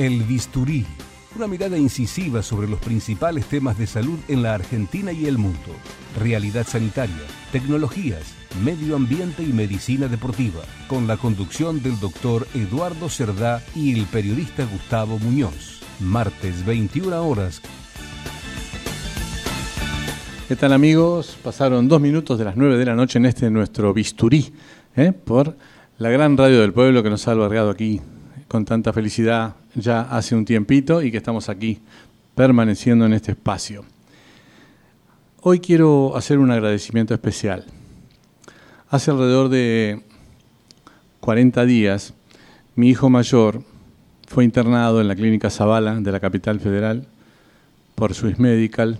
El bisturí, una mirada incisiva sobre los principales temas de salud en la Argentina y el mundo. Realidad sanitaria, tecnologías, medio ambiente y medicina deportiva, con la conducción del doctor Eduardo Cerdá y el periodista Gustavo Muñoz. Martes 21 horas. ¿Qué tal amigos? Pasaron dos minutos de las nueve de la noche en este nuestro bisturí, ¿eh? por la gran radio del pueblo que nos ha albergado aquí con tanta felicidad ya hace un tiempito y que estamos aquí permaneciendo en este espacio. Hoy quiero hacer un agradecimiento especial. Hace alrededor de 40 días, mi hijo mayor fue internado en la clínica Zavala de la capital federal por Swiss Medical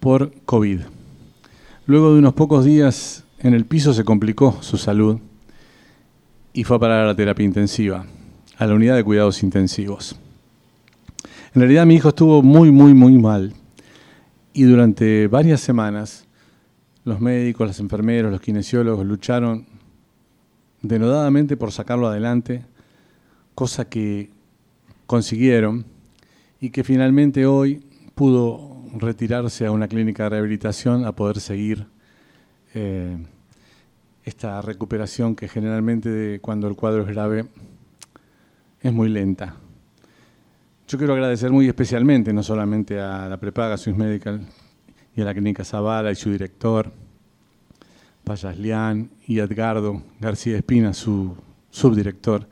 por COVID. Luego de unos pocos días en el piso se complicó su salud y fue a parar a la terapia intensiva a la unidad de cuidados intensivos. En realidad mi hijo estuvo muy, muy, muy mal y durante varias semanas los médicos, los enfermeros, los kinesiólogos lucharon denodadamente por sacarlo adelante, cosa que consiguieron y que finalmente hoy pudo retirarse a una clínica de rehabilitación a poder seguir eh, esta recuperación que generalmente cuando el cuadro es grave es muy lenta. Yo quiero agradecer muy especialmente, no solamente a la prepaga Swiss Medical y a la Clínica Zavala y su director, Payaslián, y Edgardo García Espina, su subdirector,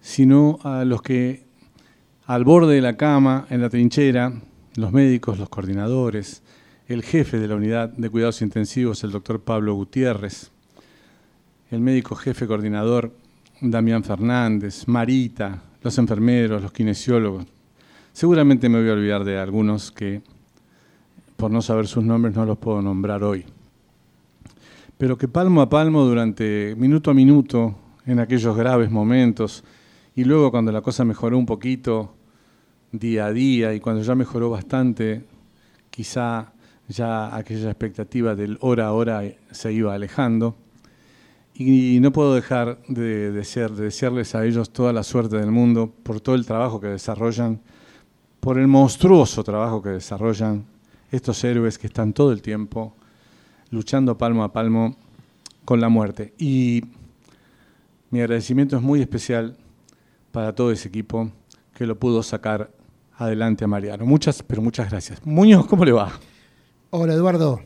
sino a los que al borde de la cama, en la trinchera, los médicos, los coordinadores, el jefe de la unidad de cuidados intensivos, el doctor Pablo Gutiérrez, el médico jefe coordinador Damián Fernández, Marita, los enfermeros, los kinesiólogos. Seguramente me voy a olvidar de algunos que, por no saber sus nombres, no los puedo nombrar hoy. Pero que palmo a palmo, durante minuto a minuto, en aquellos graves momentos, y luego cuando la cosa mejoró un poquito, día a día, y cuando ya mejoró bastante, quizá ya aquella expectativa del hora a hora se iba alejando y no puedo dejar de, desearles a ellos toda la suerte del mundo por todo el trabajo que desarrollan, por el monstruoso trabajo que desarrollan estos héroes que están todo el tiempo luchando palmo a palmo con la muerte. Y mi agradecimiento es muy especial para todo ese equipo que lo pudo sacar adelante a Mariano. Muchas, pero muchas gracias. Muñoz, ¿cómo le va? Hola Eduardo,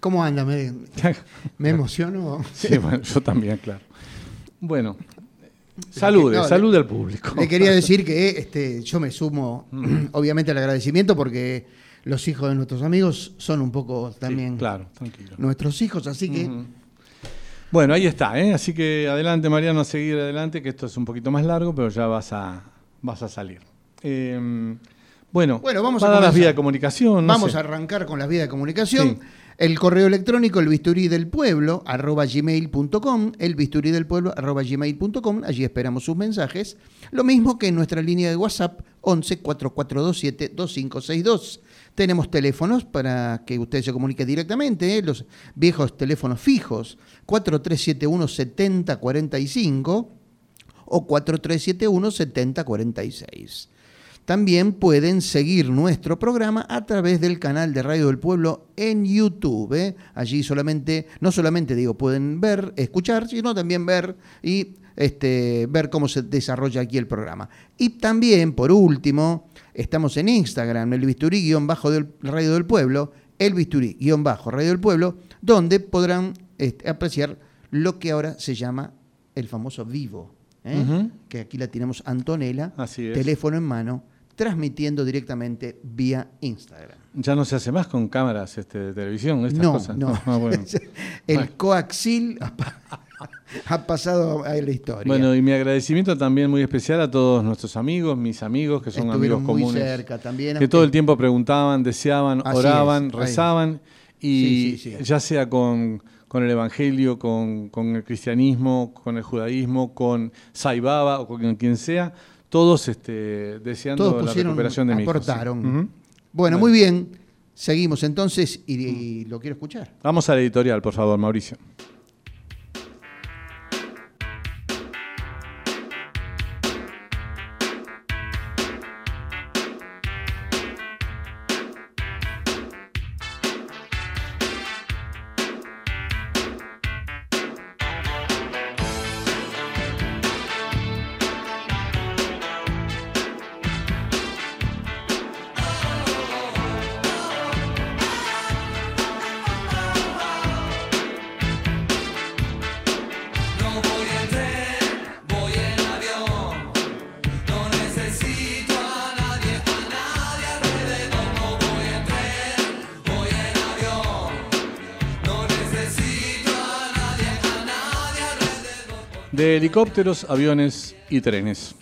¿Cómo anda? ¿Me, me emociono? Sí, bueno, yo también, claro. Bueno, salude, salude al público. Le quería decir que este, yo me sumo, mm. obviamente, al agradecimiento porque los hijos de nuestros amigos son un poco también claro, nuestros hijos, así que... Bueno, ahí está, ¿eh? así que adelante Mariano, a seguir adelante, que esto es un poquito más largo, pero ya vas a, vas a salir. Em, bueno, bueno, vamos a, las vías de comunicación. vamos a arrancar con las vías de comunicación. El correo electrónico, el bisturí del pueblo, arroba gmail.com, el bisturí del pueblo, arroba gmail.com, allí esperamos sus mensajes. Lo mismo que en nuestra línea de WhatsApp, 11 4427 2562. Tenemos teléfonos para que usted se comunique directamente, ¿eh? los viejos teléfonos fijos, 4371 7045 o 4371 7046. También pueden seguir nuestro programa a través del canal de Radio del Pueblo en YouTube. ¿eh? Allí solamente, no solamente digo, pueden ver, escuchar, sino también ver y este, ver cómo se desarrolla aquí el programa. Y también, por último, estamos en Instagram, el bisturí-bajo del Radio del Pueblo, el bisturí-bajo Radio del Pueblo, donde podrán este, apreciar lo que ahora se llama el famoso vivo. ¿eh? Que aquí la tenemos Antonella, teléfono en mano transmitiendo directamente vía Instagram. Ya no se hace más con cámaras este, de televisión, estas no, cosas. no, Ah, bueno. El coaxil ha, pa- ha pasado a la historia. Bueno, y mi agradecimiento también muy especial a todos nuestros amigos, mis amigos, que son Estuvieron amigos muy comunes. cerca también. que todo el tiempo preguntaban, deseaban, Así oraban, es, rezaban, y Sí, sí, sí. ya sea con, con el Evangelio, con, con el cristianismo, con el judaísmo, con Saibaba o con quien sea, todos este, deseando Todos la pusieron, recuperación de mi hijo. sí. aportaron. Bueno, Bueno. muy bien. Seguimos entonces y, y lo quiero escuchar. Vamos al editorial, por favor, Mauricio. Helicópteros, aviones y trenes.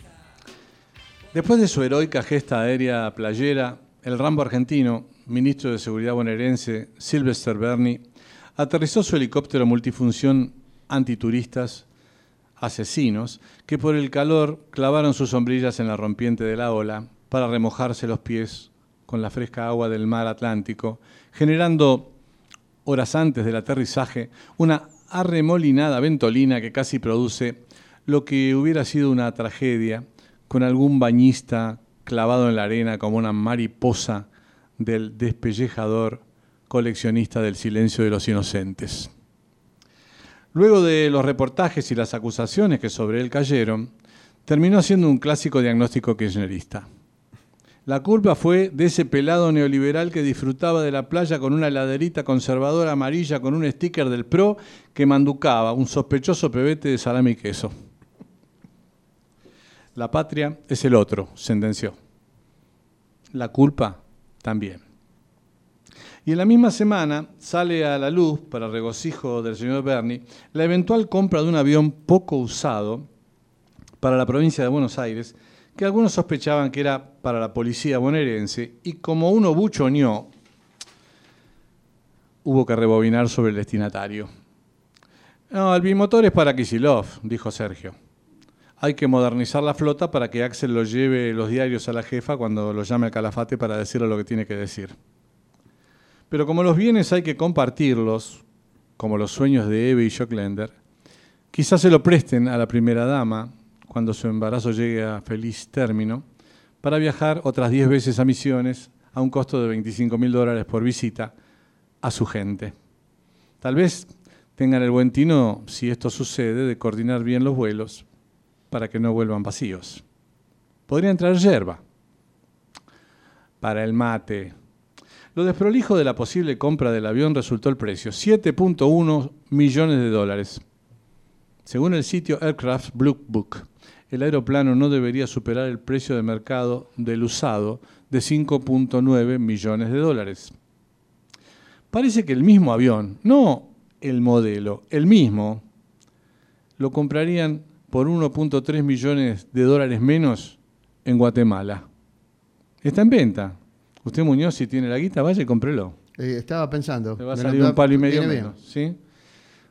Después de su heroica gesta aérea playera, el Rambo argentino, ministro de Seguridad bonaerense Sylvester Berni, aterrizó su helicóptero multifunción antituristas asesinos que por el calor clavaron sus sombrillas en la rompiente de la ola para remojarse los pies con la fresca agua del mar Atlántico, generando horas antes del aterrizaje, una arremolinada ventolina que casi produce lo que hubiera sido una tragedia con algún bañista clavado en la arena como una mariposa del despellejador coleccionista del silencio de los inocentes. Luego de los reportajes y las acusaciones que sobre él cayeron, terminó siendo un clásico diagnóstico kirchnerista. La culpa fue de ese pelado neoliberal que disfrutaba de la playa con una laderita conservadora amarilla con un sticker del PRO que manducaba un sospechoso pebete de salami y queso. La patria es el otro, sentenció. La culpa también. Y en la misma semana sale a la luz, para regocijo del señor Berni, la eventual compra de un avión poco usado para la provincia de Buenos Aires, que algunos sospechaban que era para la policía bonaerense, y como uno buchoneó, hubo que rebobinar sobre el destinatario. No, el bimotor es para Kisilov, dijo Sergio. Hay que modernizar la flota para que Axel lo lleve los diarios a la jefa cuando lo llame al calafate para decirle lo que tiene que decir. Pero como los bienes hay que compartirlos, como los sueños de Eve y Jocklender, quizás se lo presten a la primera dama cuando su embarazo llegue a feliz término, para viajar otras 10 veces a Misiones a un costo de 25 mil dólares por visita a su gente. Tal vez tengan el buen tino, si esto sucede, de coordinar bien los vuelos para que no vuelvan vacíos. Podrían traer yerba para el mate. Lo desprolijo de la posible compra del avión resultó el precio, 7.1 millones de dólares. Según el sitio Aircraft Blue Book, el aeroplano no debería superar el precio de mercado del usado de 5.9 millones de dólares. Parece que el mismo avión, no el modelo, el mismo, lo comprarían por 1.3 millones de dólares menos en Guatemala. Está en venta. Usted, Muñoz, si tiene la guita, vaya y cómprelo. Eh, estaba pensando. Le va a salir un palo y medio menos. ¿sí?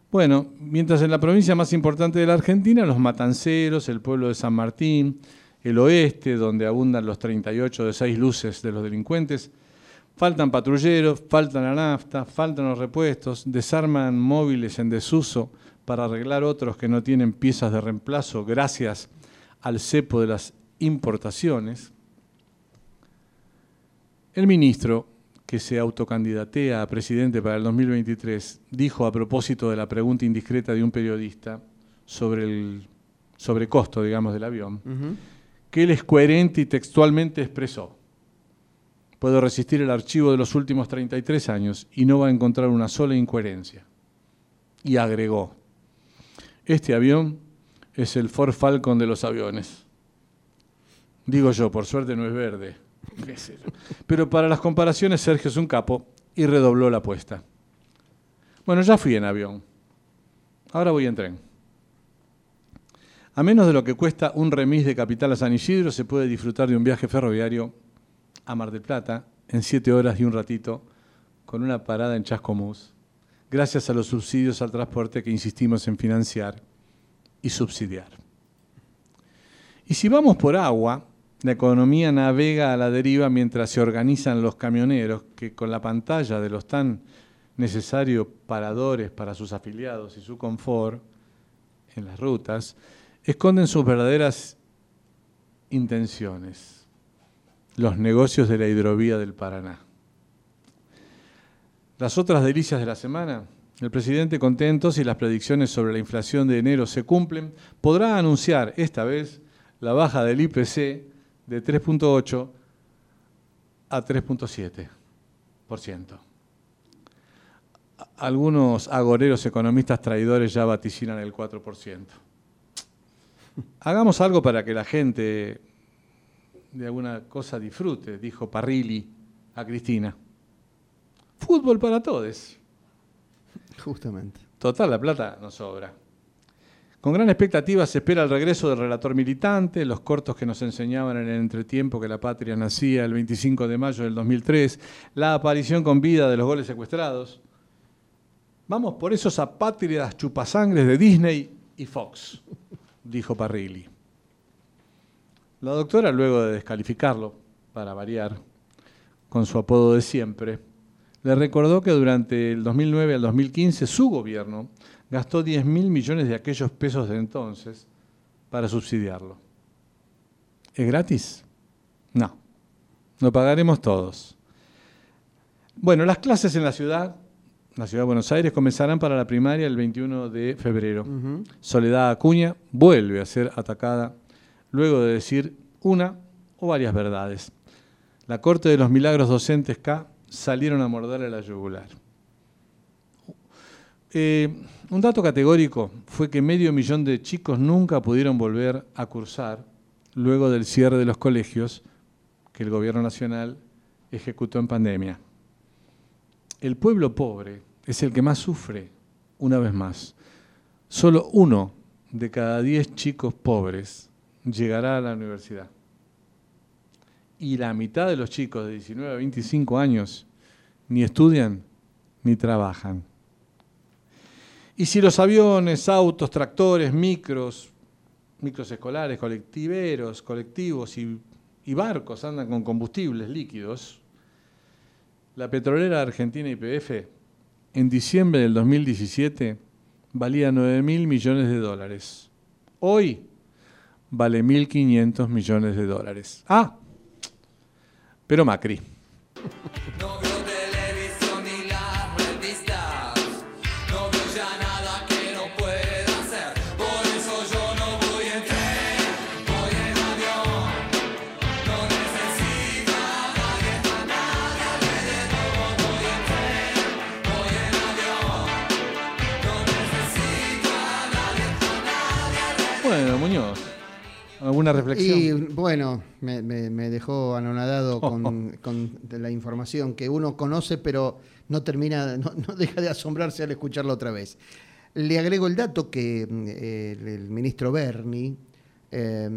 Bueno, mientras en la provincia más importante de la Argentina, los matanceros, el pueblo de San Martín, el oeste, donde abundan los 38 de 6 luces de los delincuentes, faltan patrulleros, faltan la nafta, faltan los repuestos, desarman móviles en desuso para arreglar otros que no tienen piezas de reemplazo gracias al cepo de las importaciones. El ministro, que se autocandidatea a presidente para el 2023, dijo a propósito de la pregunta indiscreta de un periodista sobre el sobrecosto, digamos, del avión, que él es coherente y textualmente expresó. Puedo resistir el archivo de los últimos 33 años y no va a encontrar una sola incoherencia. Y agregó, este avión es el Ford Falcon de los aviones. Digo yo, por suerte no es verde. Pero para las comparaciones, Sergio es un capo y redobló la apuesta. Bueno, ya fui en avión. Ahora voy en tren. A menos de lo que cuesta un remis de Capital a San Isidro, se puede disfrutar de un viaje ferroviario a Mar del Plata en siete horas y un ratito, con una parada en Chascomús, gracias a los subsidios al transporte que insistimos en financiar y subsidiar. Y si vamos por agua, la economía navega a la deriva mientras se organizan los camioneros que con la pantalla de los tan necesarios paradores para sus afiliados y su confort en las rutas, esconden sus verdaderas intenciones, los negocios de la hidrovía del Paraná. Las otras delicias de la semana, el presidente contento si las predicciones sobre la inflación de enero se cumplen, podrá anunciar esta vez la baja del IPC de 3.8 a 3.7%. Algunos agoreros economistas traidores ya vaticinan el 4%. Hagamos algo para que la gente de alguna cosa disfrute, dijo Parrilli a Cristina. Fútbol para todos. Justamente. Total, la plata no sobra. Con gran expectativa se espera el regreso del relator militante, los cortos que nos enseñaban en el entretiempo que la patria nacía el 25 de mayo del 2003, la aparición con vida de los goles secuestrados. Vamos por esos apátridas chupasangres de Disney y Fox, dijo Parrilli. La doctora, luego de descalificarlo, para variar, con su apodo de siempre, le recordó que durante el 2009 al 2015 su gobierno gastó 10 mil millones de aquellos pesos de entonces para subsidiarlo. ¿Es gratis? No. Lo pagaremos todos. Bueno, las clases en la ciudad, la ciudad de Buenos Aires, comenzarán para la primaria el 21 de febrero. Soledad Acuña vuelve a ser atacada luego de decir una o varias verdades. La Corte de los Milagros Docentes K salieron a morderle la yugular. Eh, un dato categórico fue que medio millón de chicos nunca pudieron volver a cursar luego del cierre de los colegios que el gobierno nacional ejecutó en pandemia. El pueblo pobre es el que más sufre, una vez más. Solo uno de cada diez chicos pobres llegará a la universidad. Y la mitad de los chicos de 19 a 25 años ni estudian ni trabajan. Y si los aviones, autos, tractores, micros, micros escolares, colectiveros, colectivos y, barcos andan con combustibles líquidos, la petrolera argentina YPF en diciembre del 2017 valía 9 mil millones de dólares. Hoy vale 1.500 millones de dólares. Ah, pero Macri. ¿alguna reflexión? Y bueno, me, me- me dejó anonadado con, con la información que uno conoce, pero no termina, no, no deja de asombrarse al escucharla otra vez. Le agrego el dato que mm, el, ministro Berni eh,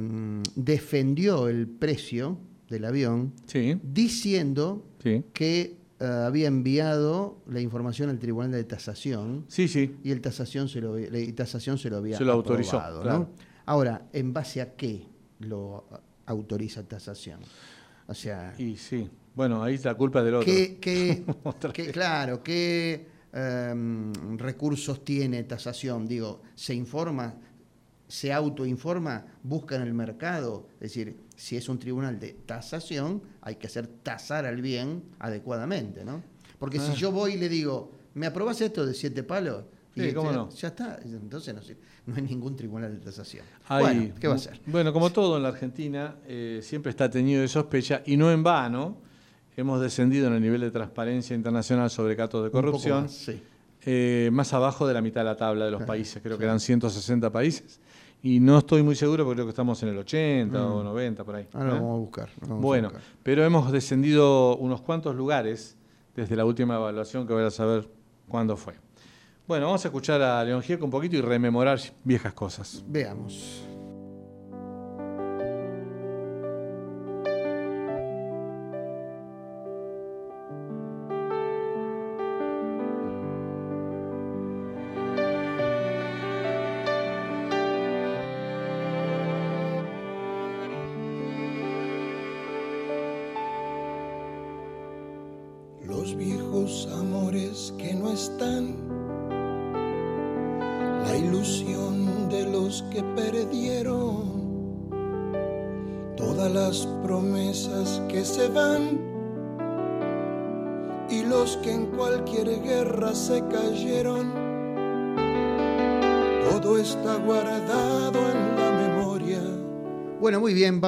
defendió el precio del avión Sí, diciendo sí. que eh, había enviado la información al Tribunal de Tasación Sí, sí. y el tasación se lo, y tasación se lo había Se lo autorizó, aprobado, claro. ¿no? Ahora, ¿en base a qué lo autoriza tasación? O sea, Y sí. Bueno, ahí la culpa es del otro. ¿qué, claro, qué em, recursos tiene tasación? Digo, ¿se informa, se autoinforma, busca en el mercado? Es decir, si es un tribunal de tasación, hay que hacer tasar al bien adecuadamente, ¿no? Porque si Ah. yo voy y le digo, ¿me aprobás esto de siete palos? Sí, cómo no. Ya está, entonces no, no hay ningún tribunal de tasación. Bueno, ¿qué va a hacer? Bueno, como todo en la Argentina, eh, siempre está teñido de sospecha y no en vano hemos descendido en el nivel de transparencia internacional sobre casos de corrupción. más, sí. eh, más abajo de la mitad de la tabla de los países, creo que eran 160 países, Y no estoy muy seguro porque creo que estamos en el 80 o 90 por ahí. Ahora ¿eh? vamos a buscar. a Bueno, buscar. pero hemos descendido unos cuantos lugares desde la última evaluación que voy a saber cuándo fue. Bueno, vamos a escuchar a León Gieco un poquito y rememorar viejas cosas. Veamos.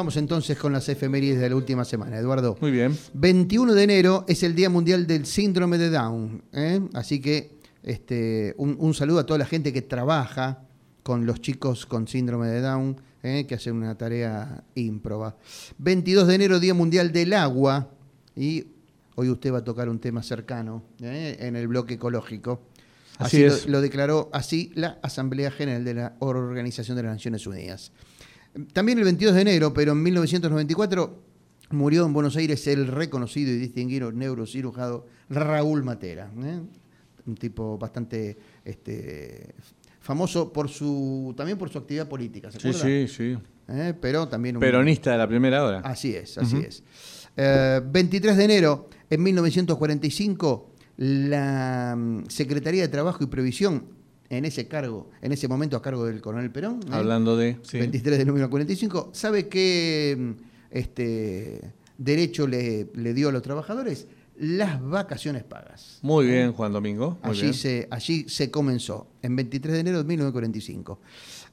Vamos entonces con las efemérides de la última semana, Eduardo. Muy bien. 21 de enero es el Día Mundial del Síndrome de Down. ¿eh? Así que este, un, un saludo a toda la gente que trabaja con los chicos con síndrome de Down, ¿eh? que hacen una tarea ímproba. 22 de enero, Día Mundial del Agua. Y hoy usted va a tocar un tema cercano ¿eh? en el bloque ecológico. Así es. Lo, declaró así la Asamblea General de la Organización de las Naciones Unidas. También el 22 de enero, pero en 1994, murió en Buenos Aires el reconocido y distinguido neurocirujano Raúl Matera. ¿eh? Un tipo bastante este, famoso por su también por su actividad política, ¿se Sí, sí, sí. ¿Eh? Pero también un, Peronista de la primera hora. Así es, así es. Eh, 23 de enero, en 1945, la mm, Secretaría de Trabajo y Previsión, en ese cargo, en ese momento a cargo del coronel Perón, ¿eh? Hablando de. sí. 23 de enero de 1945, ¿sabe qué mm, este, derecho le, le dio a los trabajadores? Las vacaciones pagas. Muy bien, Juan Domingo. Muy Allí bien. se, allí se comenzó, en 23 de enero de 1945.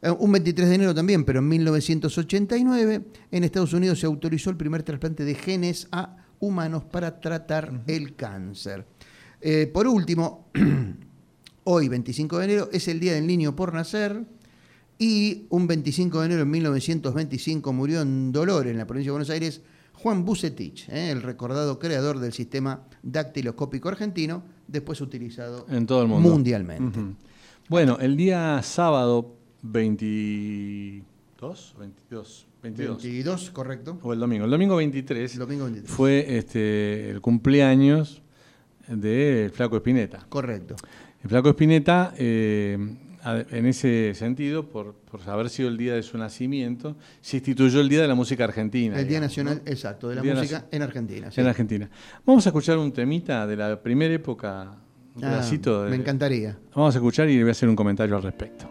Eh, Un 23 de enero también, pero en 1989, en Estados Unidos se autorizó el primer trasplante de genes a humanos para tratar el cáncer. Eh, por último, hoy, 25 de enero, es el Día del Niño por Nacer. Y un 25 de enero de 1925 murió en Dolores, en la provincia de Buenos Aires, Juan Bucetich, eh, el recordado creador del sistema dactiloscópico argentino, después utilizado En todo el mundo. mundialmente. Bueno, el día sábado 22, 22, 22, 22, correcto. o el domingo, el domingo 23 Domingo 23. fue este, el cumpleaños del Flaco Espineta. Correcto. El Flaco Espineta, eh, en ese sentido, por, por haber sido el día de su nacimiento, se instituyó el Día de la Música Argentina. El Día Nacional, ¿no? exacto, de la Día música en Argentina. sí. En Argentina. Vamos a escuchar un temita de la primera época, un Ah, pedacito de- me encantaría. Vamos a escuchar y le voy a hacer un comentario al respecto.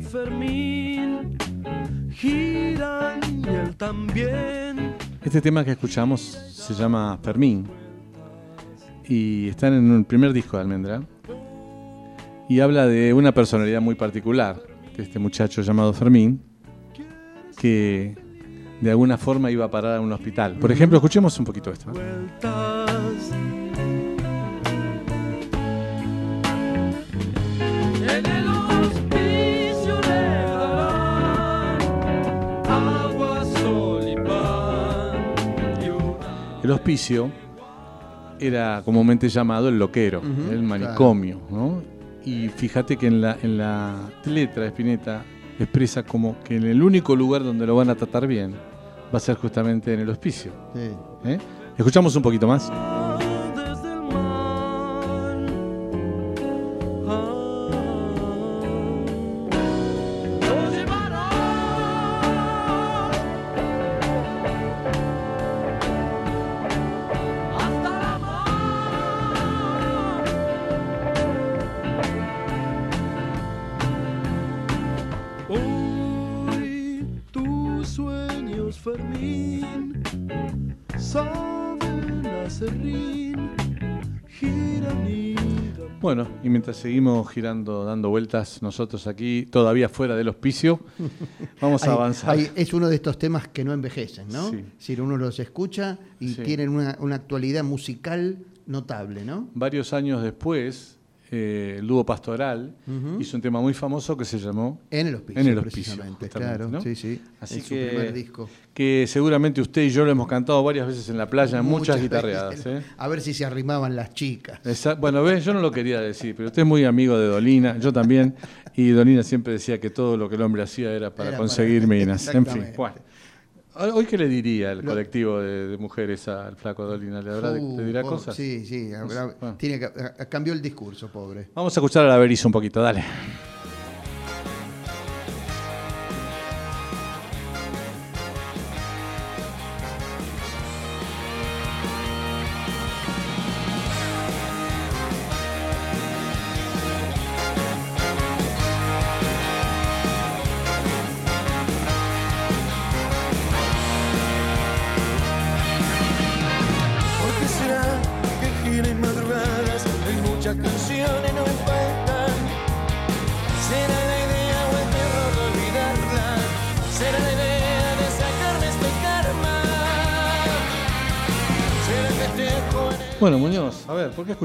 De Fermín giran y él también. Este tema que escuchamos se llama Fermín y está en el primer disco de Almendra y habla de una personalidad muy particular de este muchacho llamado Fermín que de alguna forma iba a parar a un hospital. Por ejemplo, escuchemos un poquito esto. El hospicio era comúnmente llamado el loquero, el manicomio, ¿no? Y fíjate que en la, en la letra de Spinetta expresa como que en el único lugar donde lo van a tratar bien va a ser justamente en el hospicio. Sí. ¿eh? Escuchamos un poquito más. Seguimos girando, dando vueltas nosotros aquí, todavía fuera del hospicio, vamos a Hay- avanzar. hay- es uno de estos temas que no envejecen, ¿no? Sí. Si uno los escucha y Sí. tienen una, una actualidad musical notable, ¿no? Varios años después, eh, el dúo Pastoral hizo un tema muy famoso que se llamó En el hospicio, En el hospicio, precisamente, claro, ¿no? sí, sí. Así en su que, primer disco. que seguramente usted y yo lo hemos cantado varias veces en la playa, muchas, guitarreadas. ¿eh? A ver si se arrimaban las chicas. Esa- bueno, ves, yo no lo quería decir, pero usted es muy amigo de Dolina, yo también, y Dolina siempre decía que todo lo que el hombre hacía era para Era conseguir para- minas. En fin, bueno. Hoy, ¿qué le diría el Lo- colectivo de, de mujeres al flaco Dolina? ¿Le, habrá- Uh, le dirá cosas? Sí, sí. habrá- Bueno. tiene que- a- cambió el discurso, pobre. Vamos a escuchar a la Berizo un poquito, dale.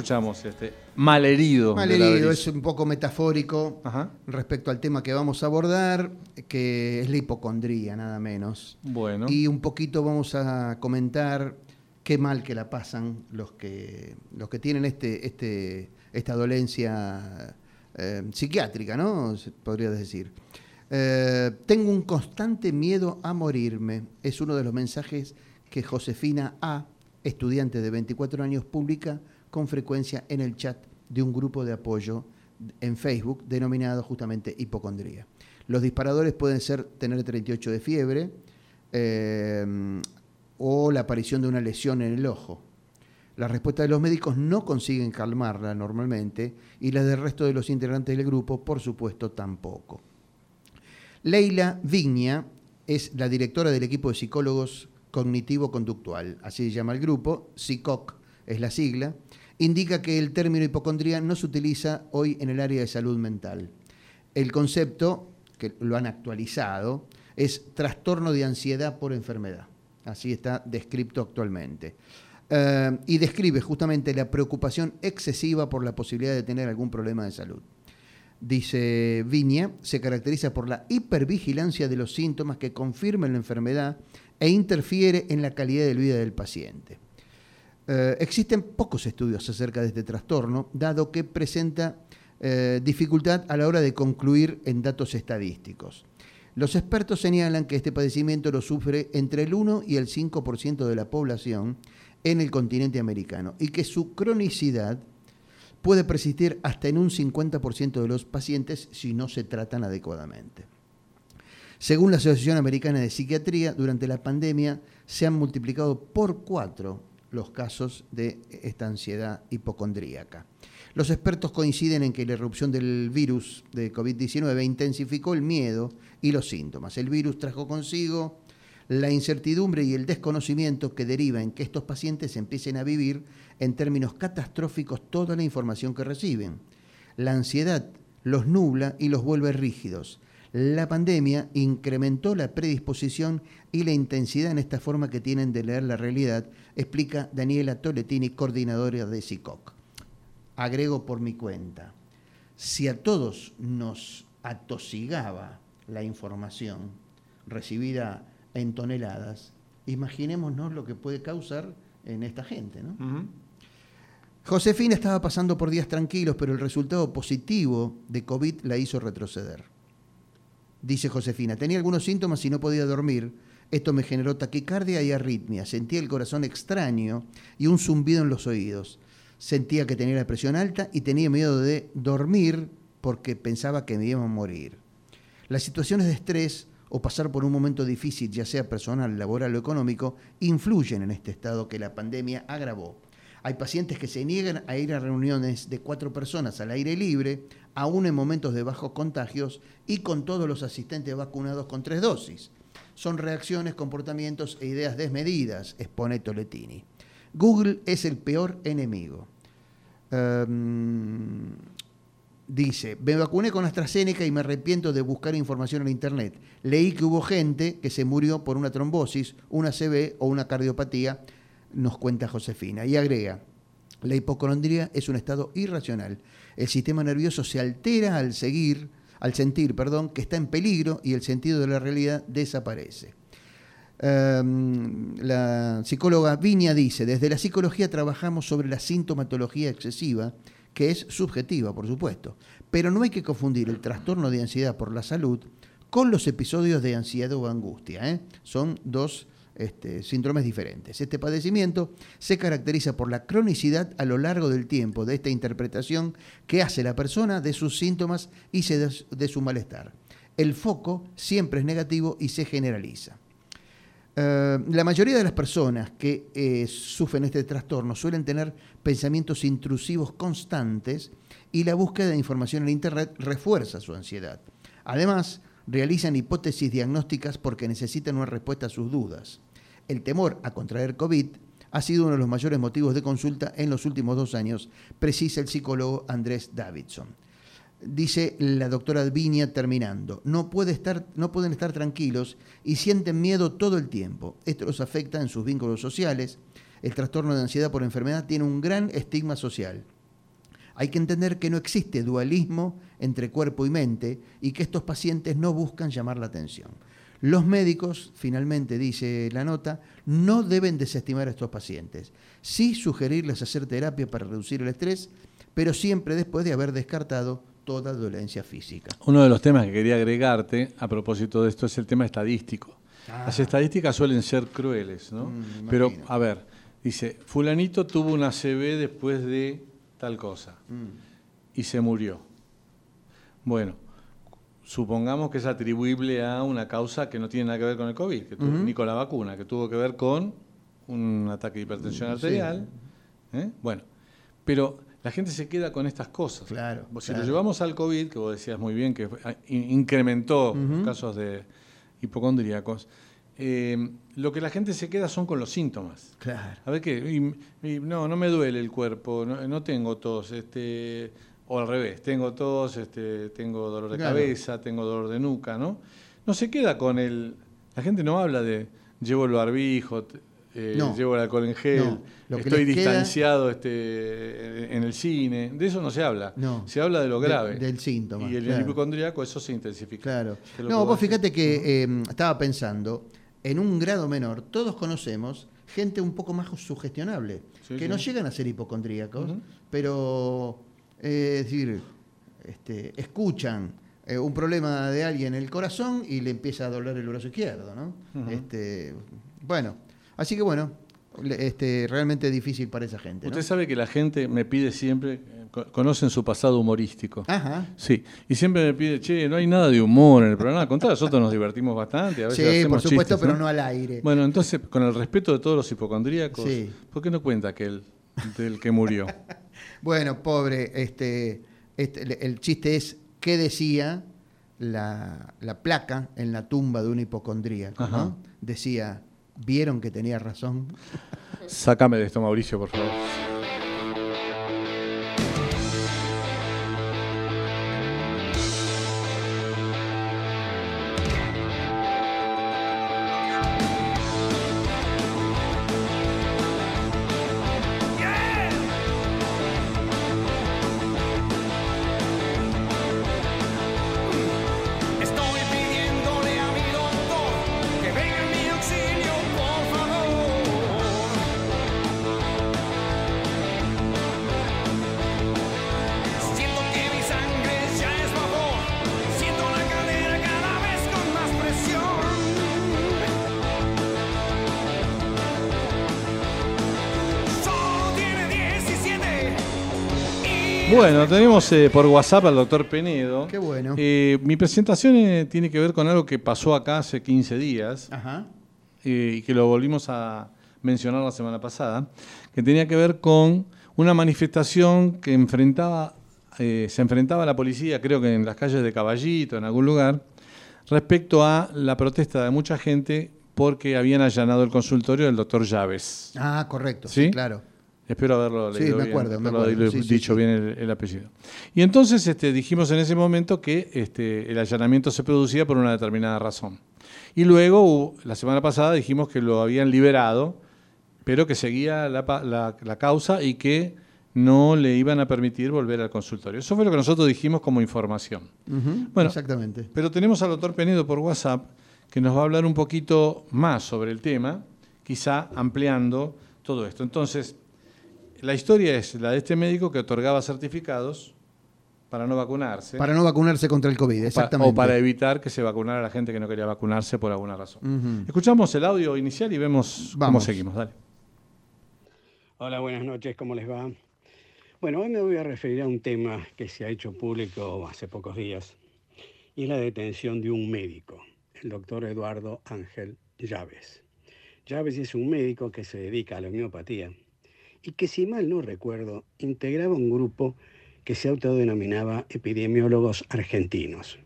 Escuchamos este malherido? Malherido es un poco metafórico Ajá. respecto al tema que vamos a abordar, que es la hipocondría, nada menos. Bueno, Y un poquito vamos a comentar qué mal que la pasan los que, los que tienen este, este, esta dolencia eh, psiquiátrica, ¿no? Podría decir. Eh, tengo un constante miedo a morirme. Es uno de los mensajes que Josefina A., estudiante de 24 años, publica con frecuencia en el chat de un grupo de apoyo en Facebook denominado justamente hipocondría. Los disparadores pueden ser tener 38 de fiebre, eh, o la aparición de una lesión en el ojo. La respuesta de los médicos no consiguen calmarla normalmente y la del resto de los integrantes del grupo, por supuesto, tampoco. Leila Vigna es la directora del equipo de psicólogos cognitivo-conductual, así se llama el grupo, SICOC es la sigla, indica que el término hipocondría no se utiliza hoy en el área de salud mental. El concepto, que lo han actualizado, es trastorno de ansiedad por enfermedad. Así está descrito actualmente. Eh, y describe justamente la preocupación excesiva por la posibilidad de tener algún problema de salud. Dice Viña, se caracteriza por la hipervigilancia de los síntomas que confirman la enfermedad e interfiere en la calidad de vida del paciente. Eh, existen pocos estudios acerca de este trastorno, dado que presenta eh, dificultad a la hora de concluir en datos estadísticos. Los expertos señalan que este padecimiento lo sufre entre el 1 y el 5% de la población en el continente americano y que su cronicidad puede persistir hasta en un 50% de los pacientes si no se tratan adecuadamente. Según la Asociación Americana de Psiquiatría, durante la pandemia se han multiplicado por cuatro los casos de esta ansiedad hipocondríaca. Los expertos coinciden en que la erupción del virus de COVID-19 intensificó el miedo y los síntomas. El virus trajo consigo la incertidumbre y el desconocimiento que deriva en que estos pacientes empiecen a vivir en términos catastróficos toda la información que reciben. La ansiedad los nubla y los vuelve rígidos. La pandemia incrementó la predisposición y la intensidad en esta forma que tienen de leer la realidad, explica Daniela Toletini, coordinadora de SICOC. Agrego por mi cuenta, si a todos nos atosigaba la información recibida en toneladas, imaginémonos lo que puede causar en esta gente. ¿no? Josefina estaba pasando por días tranquilos, pero el resultado positivo de COVID la hizo retroceder. Dice Josefina, tenía algunos síntomas y no podía dormir. Esto me generó taquicardia y arritmia. Sentía el corazón extraño y un zumbido en los oídos. Sentía que tenía la presión alta y tenía miedo de dormir porque pensaba que me iba a morir. Las situaciones de estrés o pasar por un momento difícil, ya sea personal, laboral o económico, influyen en este estado que la pandemia agravó. Hay pacientes que se niegan a ir a reuniones de cuatro personas al aire libre, aún en momentos de bajos contagios y con todos los asistentes vacunados con tres dosis. Son reacciones, comportamientos e ideas desmedidas, expone Toletini. Google es el peor enemigo. Em, dice, me vacuné con AstraZeneca y me arrepiento de buscar información en Internet. Leí que hubo gente que se murió por una trombosis, una CB o una cardiopatía, nos cuenta Josefina. Y agrega, la hipocondría es un estado irracional. El sistema nervioso se altera al seguir, al sentir, perdón, que está en peligro y el sentido de la realidad desaparece. Um, la psicóloga Viña dice, desde la psicología trabajamos sobre la sintomatología excesiva, que es subjetiva, por supuesto, pero no hay que confundir el trastorno de ansiedad por la salud con los episodios de ansiedad o angustia. ¿eh? Son dos este, síndromes diferentes. Este padecimiento se caracteriza por la cronicidad a lo largo del tiempo de esta interpretación que hace la persona de sus síntomas y de, su malestar. El foco siempre es negativo y se generaliza. Uh, la mayoría de las personas que eh, sufren este trastorno suelen tener pensamientos intrusivos constantes y la búsqueda de información en Internet refuerza su ansiedad. Además, realizan hipótesis diagnósticas porque necesitan una respuesta a sus dudas. El temor a contraer COVID ha sido uno de los mayores motivos de consulta en los últimos dos años, precisa el psicólogo Andrés Davidson. Dice la doctora Viña terminando, no pueden estar tranquilos y sienten miedo todo el tiempo. Esto los afecta en sus vínculos sociales. El trastorno de ansiedad por enfermedad tiene un gran estigma social. Hay que entender que no existe dualismo entre cuerpo y mente y que estos pacientes no buscan llamar la atención. Los médicos, finalmente dice la nota, no deben desestimar a estos pacientes. Sí sugerirles hacer terapia para reducir el estrés, pero siempre después de haber descartado toda dolencia física. Uno de los temas que quería agregarte a propósito de esto es el tema estadístico. Ah. Las estadísticas suelen ser crueles, ¿no? Mm, Pero, a ver, dice, fulanito tuvo una CB después de tal cosa Mm. y se murió. Bueno, supongamos que es atribuible a una causa que no tiene nada que ver con el COVID, que tuvo- ni con la vacuna, que tuvo que ver con un ataque de hipertensión Sí. arterial. ¿eh? Bueno, pero la gente se queda con estas cosas. Claro, Si claro. lo llevamos al COVID, que vos decías muy bien, que ah, in- incrementó casos de hipocondríacos, eh, lo que la gente se queda son con los síntomas. Claro. A ver qué, y- y no, no me duele el cuerpo, no, no tengo tos, este, o al revés, tengo tos, este, tengo dolor de Claro. cabeza, tengo dolor de nuca, ¿no? No se queda con el, la gente no habla de llevo el barbijo, eh, No. llevo el alcohol en gel, No. Estoy queda- distanciado este, en el cine, de eso no se habla, No. se habla de lo De- grave. del síntoma, Y el claro. hipocondríaco, eso se intensifica. Claro. No, vos fíjate que eh, estaba pensando, en un grado menor, todos conocemos gente un poco más sugestionable, Sí, que sí. no llegan a ser hipocondríacos, pero, eh, es decir, este, escuchan eh, un problema de alguien en el corazón y le empieza a doler el brazo izquierdo, ¿no? Ujú. este, bueno, así que bueno, este, realmente difícil para esa gente, ¿no? Usted sabe que la gente me pide siempre, eh, co- conocen su pasado humorístico. Ajá. Sí, y siempre me pide, che, no hay nada de humor en el programa. Al contrario, nosotros nos divertimos bastante. A veces Sí, hacemos por supuesto, chistes, pero no al aire. Bueno, entonces, con el respeto de todos los hipocondríacos, Sí. ¿por qué no cuenta aquel del que murió? Bueno, pobre, este, este, el- el chiste es qué decía la, la placa en la tumba de un hipocondríaco. Decía, ¿vieron que tenía razón? Sácame de esto, Mauricio, por favor. Bueno, tenemos eh, por WhatsApp al doctor Penedo. Qué bueno. Eh, mi presentación eh, tiene que ver con algo que pasó acá hace 15 días. Ajá. eh, y que lo volvimos a mencionar la semana pasada, que tenía que ver con una manifestación que enfrentaba, eh, se enfrentaba a la policía, creo que en las calles de Caballito, en algún lugar, respecto a la protesta de mucha gente porque habían allanado el consultorio del doctor Llaves. Ah, correcto, sí, ¿Sí? claro. Espero haberlo Sí, leído me bien, acuerdo, me haberlo acuerdo. dicho Sí, sí, sí. bien el, el apellido. Y entonces este, dijimos en ese momento que este, el allanamiento se producía por una determinada razón. Y luego, la semana pasada, dijimos que lo habían liberado, pero que seguía la, pa- la- la causa y que no le iban a permitir volver al consultorio. Eso fue lo que nosotros dijimos como información. Bueno. Exactamente. Pero tenemos al doctor Penedo por WhatsApp que nos va a hablar un poquito más sobre el tema, quizá ampliando todo esto. Entonces, la historia es la de este médico que otorgaba certificados para no vacunarse Para no vacunarse contra el COVID, exactamente. o para evitar que se vacunara a la gente que no quería vacunarse por alguna razón. Escuchamos el audio inicial y vemos cómo Vamos. seguimos. Dale. Hola, buenas noches, ¿cómo les va? Bueno, hoy me voy a referir a un tema que se ha hecho público hace pocos días y es la detención de un médico, el doctor Eduardo Ángel Llaves. Llaves es un médico que se dedica a la homeopatía y que, si mal no recuerdo, integraba un grupo que se autodenominaba epidemiólogos argentinos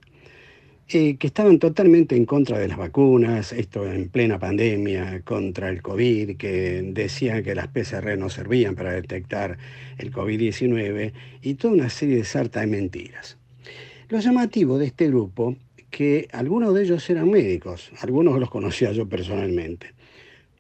eh, que estaban totalmente en contra de las vacunas, esto en plena pandemia, contra el COVID, que decían que las PCR no servían para detectar el COVID-19 y toda una serie de sarta de mentiras. Lo llamativo de este grupo, que algunos de ellos eran médicos, algunos los conocía yo personalmente,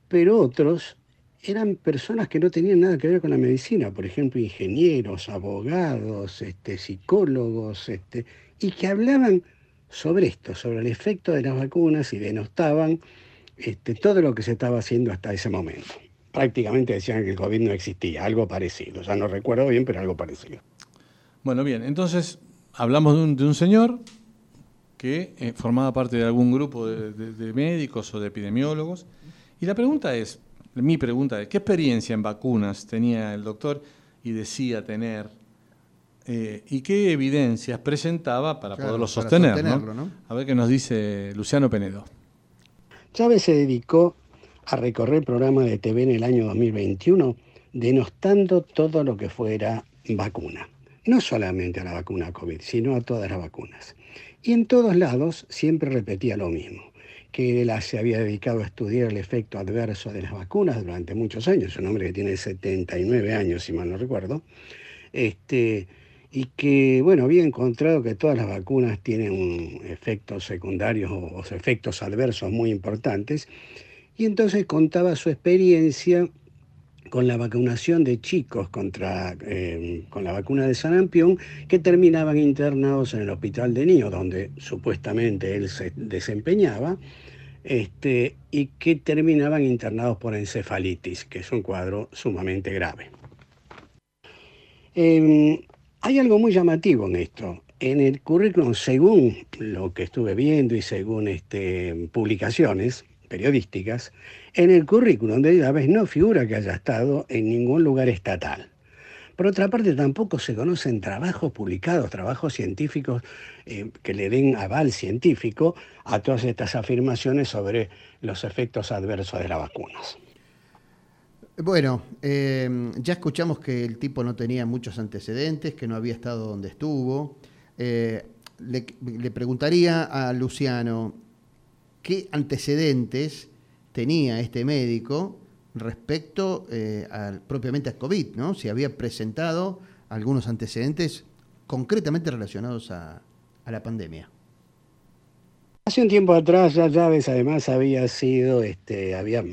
pero otros eran personas que no tenían nada que ver con la medicina, por ejemplo, ingenieros, abogados, este, psicólogos, este, y que hablaban sobre esto, sobre el efecto de las vacunas y denostaban este, todo lo que se estaba haciendo hasta ese momento. Prácticamente decían que el COVID no existía, algo parecido. Ya no recuerdo bien, pero algo parecido. Bueno, bien, entonces hablamos de un, señor que eh, formaba parte de algún grupo de, de- de médicos o de epidemiólogos. Y la pregunta es, mi pregunta es, ¿qué experiencia en vacunas tenía el doctor y decía tener? eh, ¿Y qué evidencias presentaba para Claro, poderlo para sostener? ¿no? sostenerlo, ¿no? A ver qué nos dice Luciano Penedo. Chávez se dedicó a recorrer programas de TV en el año 2021 denostando todo lo que fuera vacuna. No solamente a la vacuna COVID, sino a todas las vacunas. Y en todos lados siempre repetía lo mismo, que él se había dedicado a estudiar el efecto adverso de las vacunas durante muchos años, un hombre que tiene 79 años, si mal no recuerdo, este, y que, bueno, había encontrado que todas las vacunas tienen efectos secundarios o efectos adversos muy importantes, y entonces contaba su experiencia con la vacunación de chicos contra, eh, con la vacuna de sarampión que terminaban internados en el hospital de niños, donde supuestamente él se desempeñaba, este, y que terminaban internados por encefalitis, que es un cuadro sumamente grave. Eh, hay algo muy llamativo en esto. En el currículum, según lo que estuve viendo y según este, publicaciones periodísticas, en el currículum de Llaves no figura que haya estado en ningún lugar estatal. Por otra parte, tampoco se conocen trabajos publicados, trabajos científicos eh, que le den aval científico a todas estas afirmaciones sobre los efectos adversos de las vacunas. Bueno, eh, ya escuchamos que el tipo no tenía muchos antecedentes, que no había estado donde estuvo. Eh, le preguntaría a Luciano qué antecedentes tenía este médico respecto eh, al, propiamente al COVID, ¿no? Si había presentado algunos antecedentes concretamente relacionados a, a la pandemia. Hace un tiempo atrás ya Llaves además había sido, este, había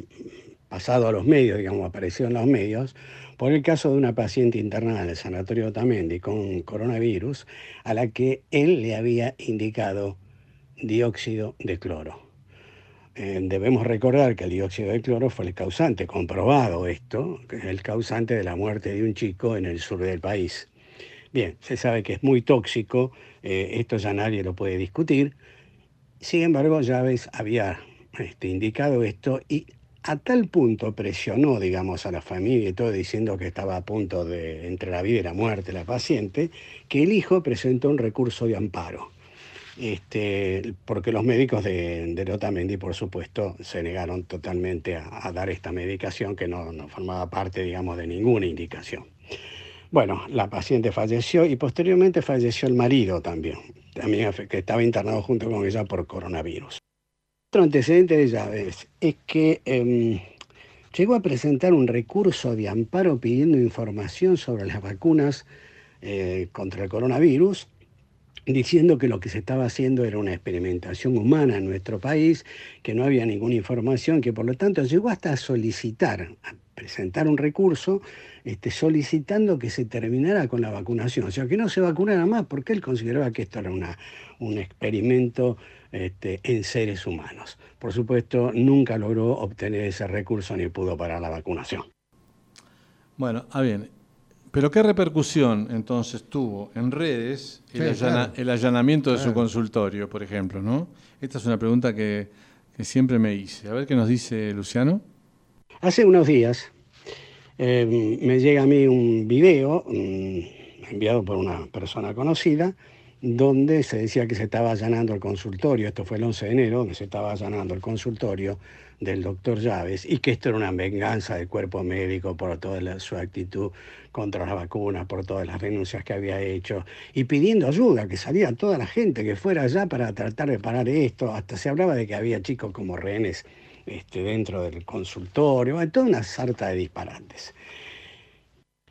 pasado a los medios, digamos, apareció en los medios, por el caso de una paciente internada en el sanatorio Otamendi con coronavirus, a la que él le había indicado dióxido de cloro. Eh, debemos recordar que el dióxido de cloro fue el causante, comprobado esto, el causante de la muerte de un chico en el sur del país. Bien, se sabe que es muy tóxico, eh, esto ya nadie lo puede discutir, sin embargo, Llaves había este, indicado esto y a tal punto presionó, digamos, a la familia y todo diciendo que estaba a punto de entre la vida y la muerte la paciente, que el hijo presentó un recurso de amparo. Este, porque los médicos de, de Otamendi, por supuesto, se negaron totalmente a, dar esta medicación que no, formaba parte, digamos, de ninguna indicación. Bueno, la paciente falleció y posteriormente falleció el marido también, también que estaba internado junto con ella por coronavirus. Otro antecedente de Llaves es que eh, llegó a presentar un recurso de amparo pidiendo información sobre las vacunas eh, contra el coronavirus, diciendo que lo que se estaba haciendo era una experimentación humana en nuestro país, que no había ninguna información, que por lo tanto llegó hasta a solicitar, a presentar un recurso este, solicitando que se terminara con la vacunación, o sea, que no se vacunara más, porque él consideraba que esto era una, un experimento este, en seres humanos. Por supuesto, nunca logró obtener ese recurso ni pudo parar la vacunación. Bueno, ah, bien. Pero ¿qué repercusión entonces tuvo en redes el, Sí, allana- claro. el allanamiento de su consultorio, por ejemplo? ¿no? Esta es una pregunta que, que siempre me hice. A ver qué nos dice Luciano. Hace unos días eh, me llega a mí un video mm, enviado por una persona conocida donde se decía que se estaba allanando el consultorio, esto fue el 11 de enero, donde se estaba allanando el consultorio del doctor Llaves y que esto era una venganza del cuerpo médico por toda su actitud contra las vacunas, por todas las denuncias que había hecho y pidiendo ayuda, que salía toda la gente que fuera allá para tratar de parar esto, hasta se hablaba de que había chicos como rehenes este, dentro del consultorio, toda una sarta de disparates.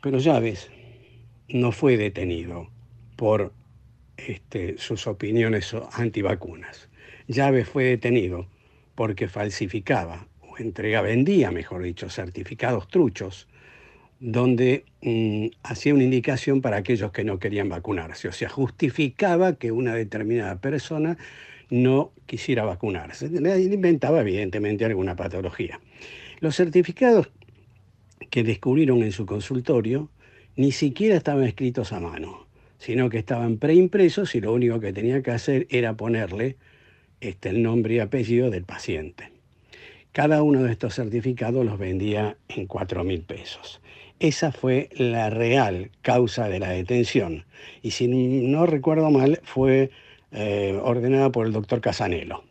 Pero Llaves no fue detenido por este, sus opiniones antivacunas. Llaves fue detenido porque falsificaba o entregaba, vendía, mejor dicho, certificados truchos donde mm, hacía una indicación para aquellos que no querían vacunarse, o sea, justificaba que una determinada persona no quisiera vacunarse. Inventaba evidentemente alguna patología. Los certificados que descubrieron en su consultorio ni siquiera estaban escritos a mano, sino que estaban preimpresos y lo único que tenía que hacer era ponerle este, el nombre y apellido del paciente. Cada uno de estos certificados los vendía en 4 mil pesos. Esa fue la real causa de la detención. Y si no recuerdo mal, fue eh, ordenada por el doctor Casanelo,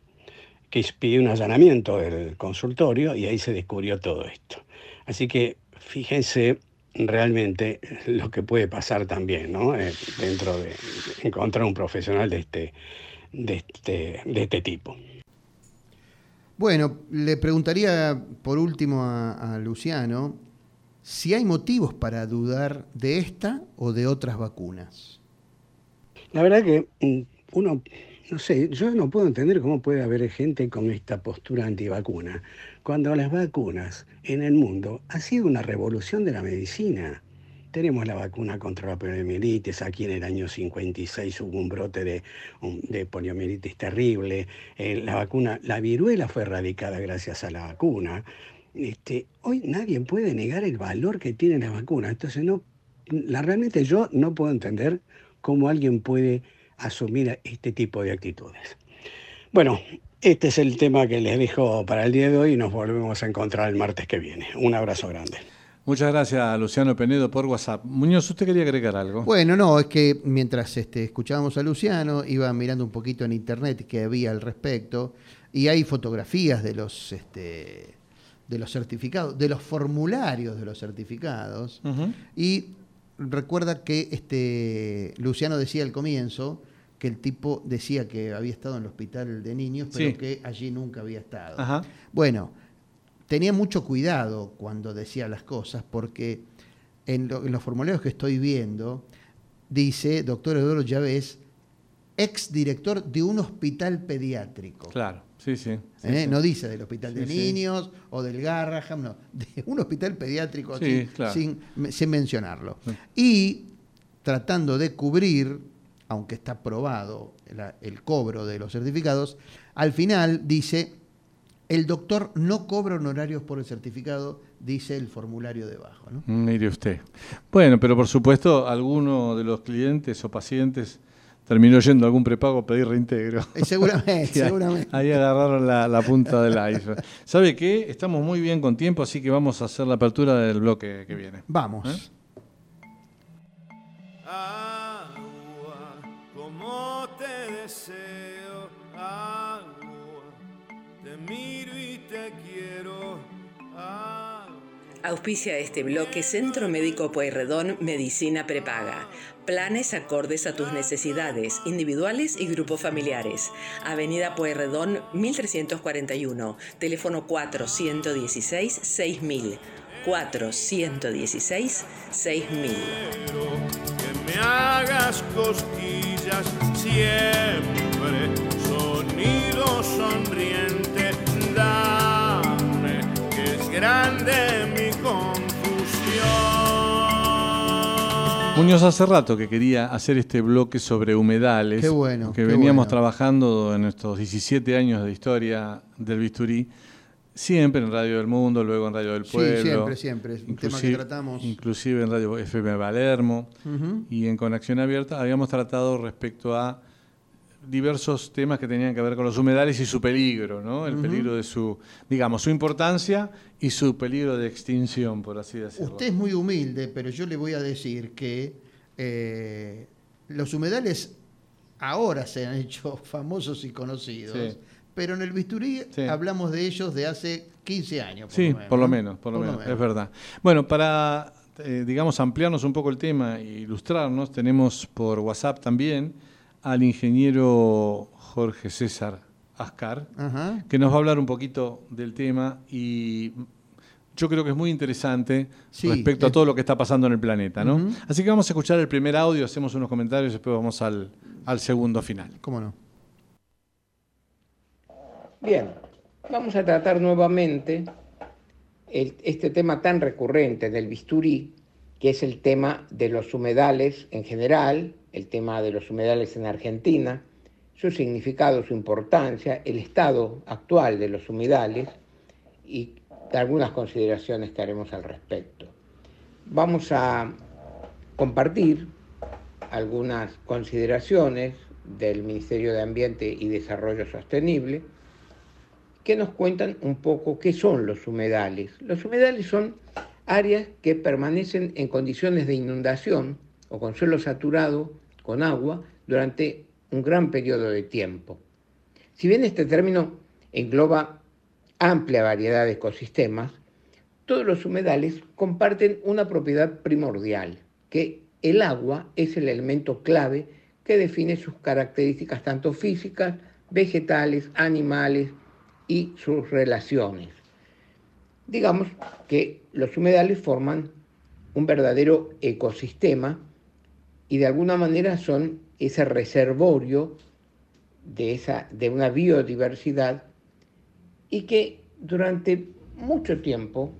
que pidió un allanamiento del consultorio y ahí se descubrió todo esto. Así que fíjense realmente lo que puede pasar también, ¿no? Eh, dentro de encontrar un profesional de este, de este, de este tipo. Bueno, le preguntaría por último a, a Luciano si hay motivos para dudar de esta o de otras vacunas. La verdad que mm, uno, no sé, yo no puedo entender cómo puede haber gente con esta postura antivacuna, cuando las vacunas en el mundo ha sido una revolución de la medicina. Tenemos la vacuna contra la poliomielitis, aquí en el año 56 hubo un brote de, poliomielitis terrible, eh, la vacuna, la viruela fue erradicada gracias a la vacuna. Este, hoy nadie puede negar el valor que tiene la vacuna, entonces no, la, realmente yo no puedo entender cómo alguien puede asumir este tipo de actitudes. Bueno, este es el tema que les dejo para el día de hoy y nos volvemos a encontrar el martes que viene. Un abrazo grande. Muchas gracias, Luciano Penedo, por WhatsApp. Muñoz, ¿usted quería agregar algo? Bueno, no, es que mientras este, escuchábamos a Luciano, iba mirando un poquito en internet que había al respecto, y hay fotografías de los, este, de los certificados, de los formularios de los certificados, y recuerda que este, Luciano decía al comienzo que el tipo decía que había estado en el hospital de niños, pero Sí. que allí nunca había estado. Ajá. Bueno, tenía mucho cuidado cuando decía las cosas, porque en, lo- en los formularios que estoy viendo, dice doctor Eduardo Llaves, ex director de un hospital pediátrico. Claro, sí, sí. sí, ¿Eh? sí. No dice del hospital de Sí, niños o del Garraham, no, de un hospital pediátrico Sí, así, claro. sin, sin mencionarlo. Y tratando de cubrir, aunque está probado la- el cobro de los certificados, al final dice, el doctor no cobra honorarios por el certificado, dice el formulario debajo. ¿no? Mire usted. Bueno, pero por supuesto, alguno de los clientes o pacientes terminó yendo a algún prepago a pedir reintegro. Eh, seguramente, seguramente. Ahí agarraron la, la punta del iceberg. ¿Sabe qué? Estamos muy bien con tiempo, así que vamos a hacer la apertura del bloque que viene. Vamos. ¿Eh? Agua, como te deseo, agua, te miro y te quiero. Agua. Auspicia este bloque Centro Médico Pueyrredón Medicina Prepaga. Planes acordes a tus necesidades, individuales y grupos familiares. Avenida Pueyrredón 1341, teléfono 416 6000. 416 6000. que me hagas cosquillas siempre, sonido sonriente, dame, que es grande mi confusión. Muñoz hace rato que quería hacer este bloque sobre humedales. Qué bueno, Que qué veníamos bueno. trabajando en estos 17 años de historia del bisturí. Siempre en Radio del Mundo, luego en Radio del Sí, Pueblo. siempre, siempre. Es un tema que tratamos. Inclusive en Radio FM Palermo. Y en Conexión Abierta habíamos tratado respecto a diversos temas que tenían que ver con los humedales y su peligro, ¿no? El peligro de su, digamos, su importancia y su peligro de extinción, por así decirlo. Usted es muy humilde, pero yo le voy a decir que eh, los humedales ahora se han hecho famosos y conocidos, Sí. pero en el bisturí Sí. hablamos de ellos de hace 15 años. Por Sí, lo menos, por lo ¿no? menos, por lo menos, es verdad. Bueno, para, eh, digamos, ampliarnos un poco el tema e ilustrarnos, tenemos por WhatsApp también al ingeniero Jorge César Ascar, Ajá. que nos va a hablar un poquito del tema y yo creo que es muy interesante Sí, respecto a todo lo que está pasando en el planeta, ¿no? Así que vamos a escuchar el primer audio, hacemos unos comentarios y después vamos al, al segundo final. ¿Cómo no? Bien, vamos a tratar nuevamente el- este tema tan recurrente del bisturí, que es el tema de los humedales en general, el tema de los humedales en Argentina, su significado, su importancia, el estado actual de los humedales y algunas consideraciones que haremos al respecto. Vamos a compartir algunas consideraciones del Ministerio de Ambiente y Desarrollo Sostenible que nos cuentan un poco qué son los humedales. Los humedales son áreas que permanecen en condiciones de inundación o con suelo saturado con agua durante un gran periodo de tiempo. Si bien este término engloba amplia variedad de ecosistemas, todos los humedales comparten una propiedad primordial, que el agua es el elemento clave que define sus características tanto físicas, vegetales, animales y sus relaciones. Digamos que los humedales forman un verdadero ecosistema y de alguna manera son ese reservorio de, esa, de una biodiversidad y que durante mucho tiempo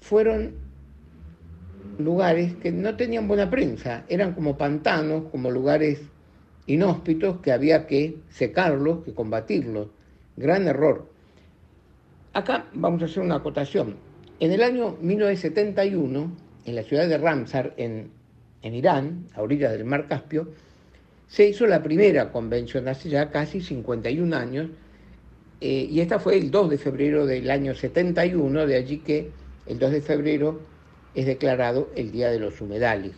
fueron lugares que no tenían buena prensa, eran como pantanos, como lugares inhóspitos que había que secarlos, que combatirlos. Gran error. Acá vamos a hacer una acotación. En el año 1971, en la ciudad de Ramsar, en, en Irán, a orillas del mar Caspio, se hizo la primera convención hace ya casi 51 años, eh, y esta fue el 2 de febrero del año 71, de allí que el 2 de febrero es declarado el Día de los Humedales.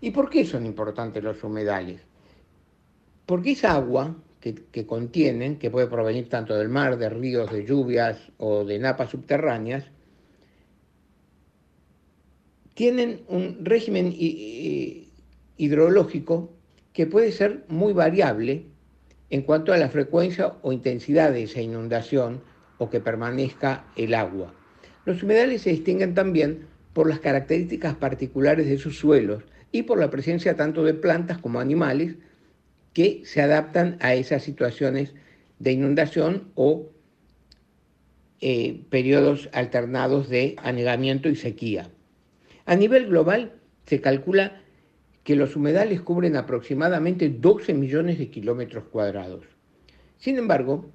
¿Y por qué son importantes los humedales? Porque esa agua que, que contienen, que puede provenir tanto del mar, de ríos, de lluvias o de napas subterráneas, tienen un régimen hi- hi- hidrológico que puede ser muy variable en cuanto a la frecuencia o intensidad de esa inundación o que permanezca el agua. Los humedales se distinguen también por las características particulares de sus suelos y por la presencia tanto de plantas como animales que se adaptan a esas situaciones de inundación o eh, periodos alternados de anegamiento y sequía. A nivel global se calcula que los humedales cubren aproximadamente 12 millones de kilómetros cuadrados. Sin embargo,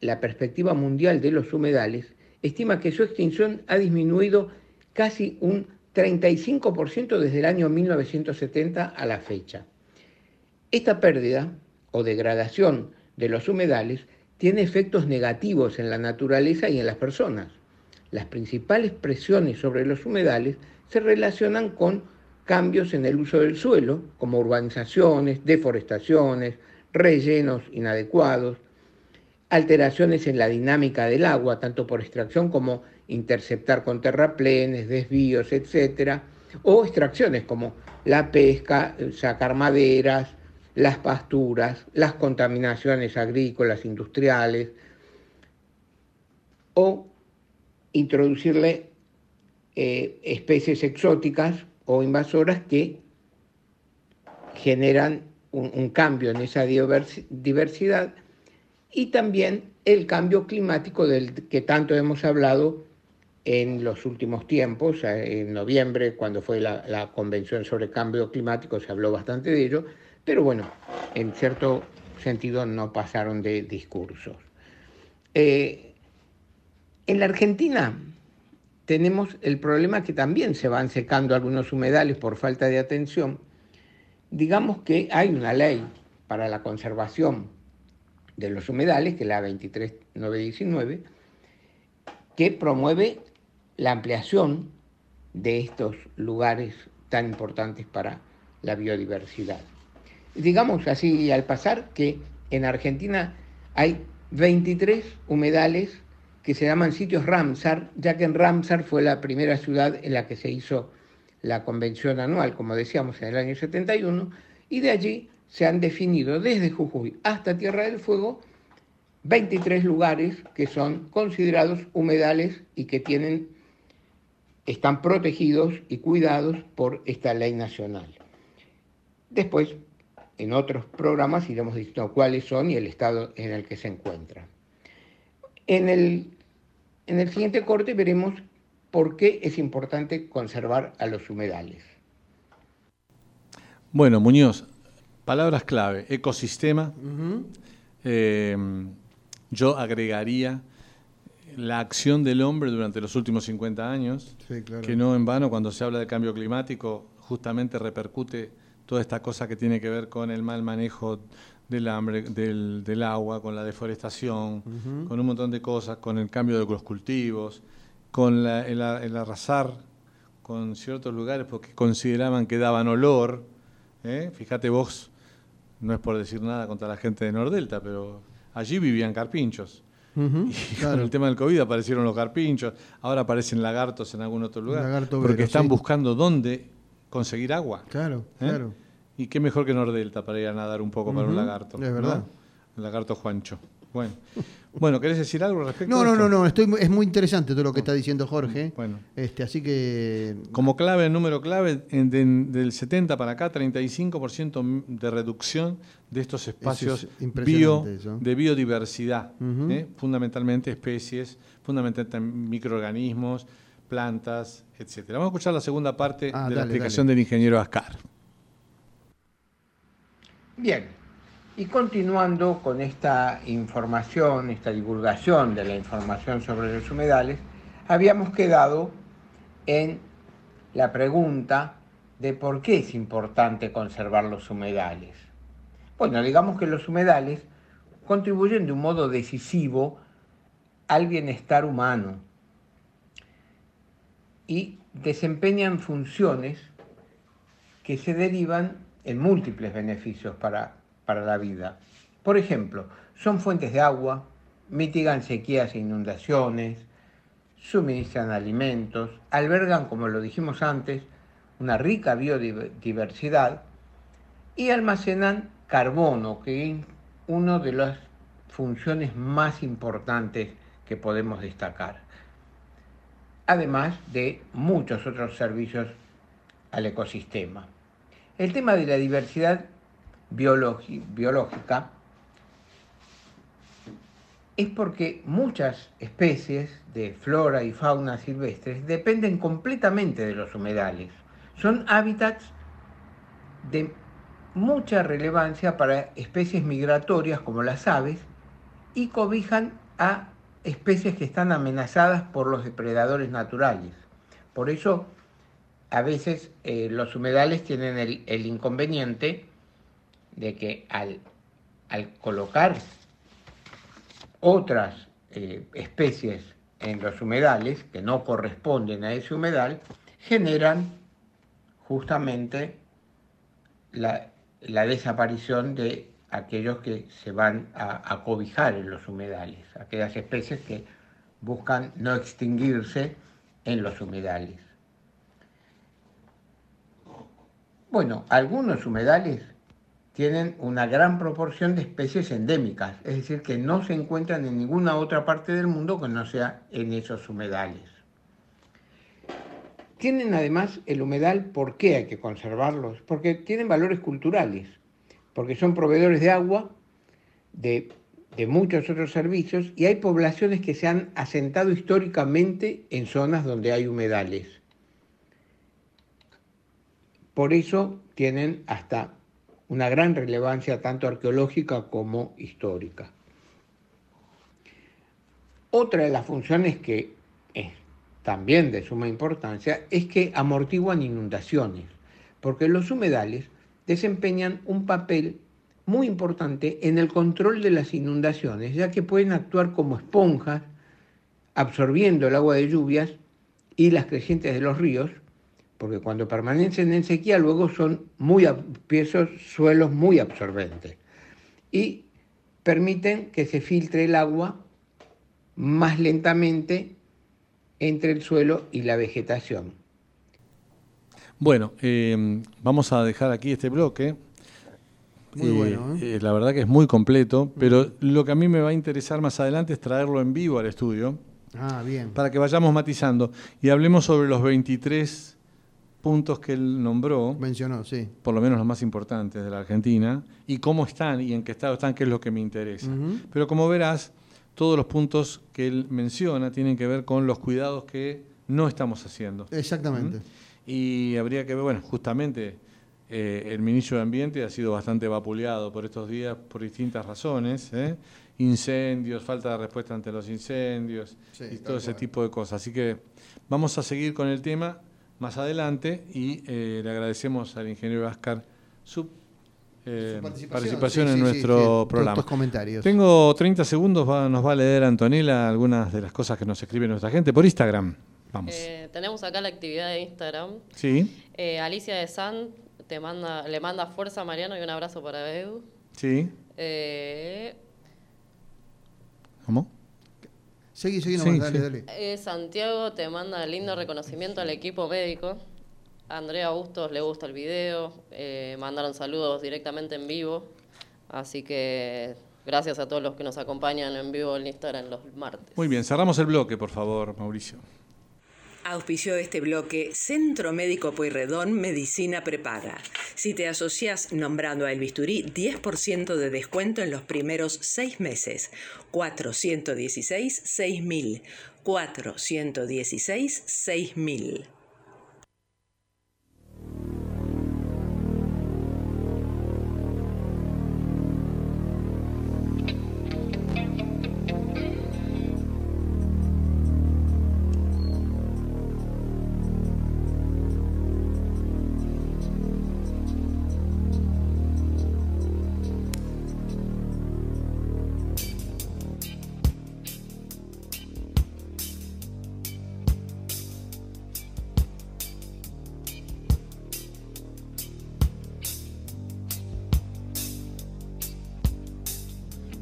la perspectiva mundial de los humedales estima que su extinción ha disminuido casi un 35% desde el año 1970 a la fecha. Esta pérdida o degradación de los humedales tiene efectos negativos en la naturaleza y en las personas. Las principales presiones sobre los humedales se relacionan con cambios en el uso del suelo, como urbanizaciones, deforestaciones, rellenos inadecuados, alteraciones en la dinámica del agua, tanto por extracción como interceptar con terraplenes, desvíos, etcétera, o extracciones como la pesca, eh, sacar maderas, las pasturas, las contaminaciones agrícolas, industriales, o introducirle eh, especies exóticas o invasoras que generan un, cambio en esa diversi- diversidad y también el cambio climático del que tanto hemos hablado en los últimos tiempos. Eh, En noviembre, cuando fue la, la Convención sobre Cambio Climático, se habló bastante de ello, pero bueno, en cierto sentido no pasaron de discursos. Eh, en la Argentina tenemos el problema que también se van secando algunos humedales por falta de atención. Digamos que hay una ley para la conservación de los humedales, que es la 23919, que promueve la ampliación de estos lugares tan importantes para la biodiversidad. Digamos así al pasar que en Argentina hay 23 humedales que se llaman sitios Ramsar, ya que en Ramsar fue la primera ciudad en la que se hizo la convención anual, como decíamos, en el año 71, y de allí se han definido desde Jujuy hasta Tierra del Fuego 23 lugares que son considerados humedales y que tienen, están protegidos y cuidados por esta ley nacional. Después, en otros programas iremos diciendo cuáles son y el estado en el que se encuentran. En el, en el siguiente corte veremos por qué es importante conservar a los humedales. Bueno, Muñoz, palabras clave, ecosistema. Eh, yo agregaría la acción del hombre durante los últimos 50 años, Sí, claro. que no en vano cuando se habla de cambio climático justamente repercute toda esta cosa que tiene que ver con el mal manejo del, hambre, del, del agua, con la deforestación, con un montón de cosas, con el cambio de los cultivos, con la- el, el arrasar con ciertos lugares porque consideraban que daban olor. ¿eh? Fíjate vos, no es por decir nada contra la gente de Nordelta, pero allí vivían carpinchos. Ujú, Y claro. con el tema del COVID aparecieron los carpinchos, ahora aparecen lagartos en algún otro lugar, porque están sí. buscando dónde conseguir agua. Claro, ¿eh? claro. Y qué mejor que Nordelta para ir a nadar un poco para un lagarto. es verdad. ¿no? El lagarto Juancho. Bueno. bueno, ¿querés decir algo al respecto? No, no, esto? no, no, estoy, es muy interesante todo lo que está diciendo Jorge. Bueno. Este, así que Como clave, el número clave, en- de- del 70 para acá, 35% de reducción de estos espacios bio- de biodiversidad. ¿eh? fundamentalmente especies, fundamentalmente microorganismos, plantas, etcétera. Vamos a escuchar la segunda parte Ah, de la explicación dale. del ingeniero Ascar. Bien, y continuando con esta información, esta divulgación de la información sobre los humedales, habíamos quedado en la pregunta de por qué es importante conservar los humedales. Bueno, digamos que los humedales contribuyen de un modo decisivo al bienestar humano y desempeñan funciones que se derivan en múltiples beneficios para, para la vida. Por ejemplo, son fuentes de agua, mitigan sequías e inundaciones, suministran alimentos, albergan, como lo dijimos antes, una rica biodiversidad y almacenan carbono, que es una de las funciones más importantes que podemos destacar. Además de muchos otros servicios al ecosistema. El tema de la diversidad biológica es porque muchas especies de flora y fauna silvestres dependen completamente de los humedales. Son hábitats de mucha relevancia para especies migratorias como las aves y cobijan a especies que están amenazadas por los depredadores naturales. Por eso, a veces eh, los humedales tienen el, inconveniente de que al, colocar otras eh, especies en los humedales que no corresponden a ese humedal, generan justamente la, la desaparición de aquellos que se van a, a cobijar en los humedales, aquellas especies que buscan no extinguirse en los humedales. Bueno, algunos humedales tienen una gran proporción de especies endémicas, es decir, que no se encuentran en ninguna otra parte del mundo que no sea en esos humedales. Tienen además el humedal, ¿por qué hay que conservarlos? Porque tienen valores culturales, porque son proveedores de agua, de, de muchos otros servicios, y hay poblaciones que se han asentado históricamente en zonas donde hay humedales. Por eso tienen hasta una gran relevancia tanto arqueológica como histórica. Otra de las funciones que es también de suma importancia es que amortiguan inundaciones, porque los humedales desempeñan un papel muy importante en el control de las inundaciones, ya que pueden actuar como esponjas, absorbiendo el agua de lluvias y las crecientes de los ríos, porque cuando permanecen en sequía luego son muy esos suelos muy absorbentes y permiten que se filtre el agua más lentamente entre el suelo y la vegetación. Bueno, eh, vamos a dejar aquí este bloque. Muy Eh, bueno, ¿eh? eh, la verdad que es muy completo, pero lo que a mí me va a interesar más adelante es traerlo en vivo al estudio Ah, bien. para que vayamos matizando y hablemos sobre los 23 puntos que él nombró, Mencionó, sí. por lo menos los más importantes de la Argentina, y cómo están y en qué estado están, que es lo que me interesa. Pero como verás, todos los puntos que él menciona tienen que ver con los cuidados que no estamos haciendo. Exactamente. Y habría que ver, bueno, justamente eh, el ministro de Ambiente ha sido bastante vapuleado por estos días por distintas razones, ¿eh? incendios, falta de respuesta ante los incendios Sí, y todo ese cual. tipo de cosas. Así que vamos a seguir con el tema más adelante y eh, le agradecemos al ingeniero Vázcar su, eh, Su participación, sí, en sí, nuestro sí, programa. comentarios. Tengo 30 segundos, va- nos va a leer Antonella algunas de las cosas que nos escribe nuestra gente por Instagram. Vamos. Eh, tenemos acá la actividad de Instagram. Sí, Eh, Alicia de San te manda, le manda fuerza a Mariano y un abrazo para Edu. sí. Eh, ¿Cómo? Seguí, seguí, Sí, dale, sí. dale. eh, Santiago te manda lindo reconocimiento al equipo médico. A Andrea Bustos le gusta el video. eh, mandaron saludos directamente en vivo. Así que gracias a todos los que nos acompañan en vivo en Instagram los martes. Muy bien, cerramos el bloque, por favor, Mauricio. Auspició este bloque Centro Médico Pueyrredón Medicina Prepaga. Si te asocias nombrando a El Bisturí, 10% de descuento en los primeros seis meses. 416-6000. 416-6000.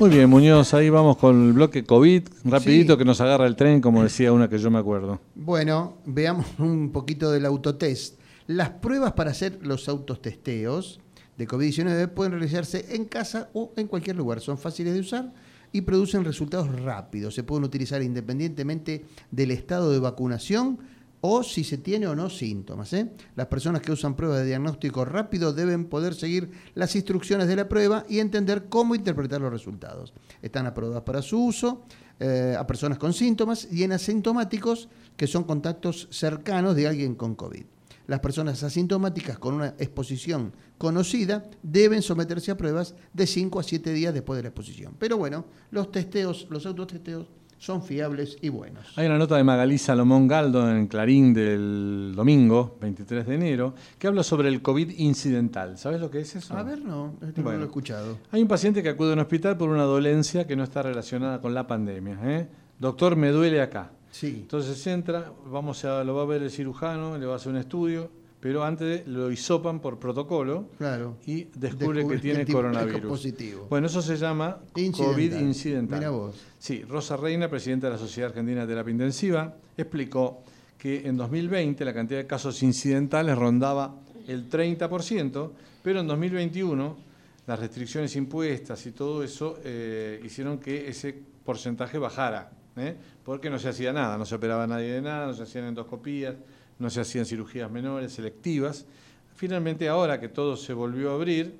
Muy bien, Muñoz, ahí vamos con el bloque COVID, rapidito Sí. que nos agarra el tren, como decía una que yo me acuerdo. Bueno, veamos un poquito del autotest. Las pruebas para hacer los autotesteos de COVID-19 pueden realizarse en casa o en cualquier lugar. Son fáciles de usar y producen resultados rápidos. Se pueden utilizar independientemente del estado de vacunación o si se tiene o no síntomas. ¿eh? Las personas que usan pruebas de diagnóstico rápido deben poder seguir las instrucciones de la prueba y entender cómo interpretar los resultados. Están aprobadas para su uso eh, a personas con síntomas y en asintomáticos que son contactos cercanos de alguien con COVID. Las personas asintomáticas con una exposición conocida deben someterse a pruebas de 5 a 7 días después de la exposición. Pero bueno, los testeos, los autotesteos son fiables y buenos. Hay una nota de Magalí Salomón Galdo en Clarín del domingo, 23 de enero, que habla sobre el COVID incidental. ¿Sabes lo que es eso? A ver, no, este no Bueno. lo he escuchado. Hay un paciente que acude a un hospital por una dolencia que no está relacionada con la pandemia. ¿eh? Doctor, me duele acá. Sí. Entonces entra, vamos a, lo va a ver el cirujano, le va a hacer un estudio, pero antes lo hisopan por protocolo Claro. y descubre, Descubre que tiene coronavirus. positivo. Bueno, eso se llama Incidental. COVID incidental. Mira vos. Sí, Rosa Reina, presidenta de la Sociedad Argentina de Terapia Intensiva, explicó que en 2020 la cantidad de casos incidentales rondaba el 30%, pero en 2021 las restricciones impuestas y todo eso eh, hicieron que ese porcentaje bajara, ¿eh? porque no se hacía nada, no se operaba nadie de nada, no se hacían endoscopías, no se hacían cirugías menores, selectivas. Finalmente, ahora que todo se volvió a abrir,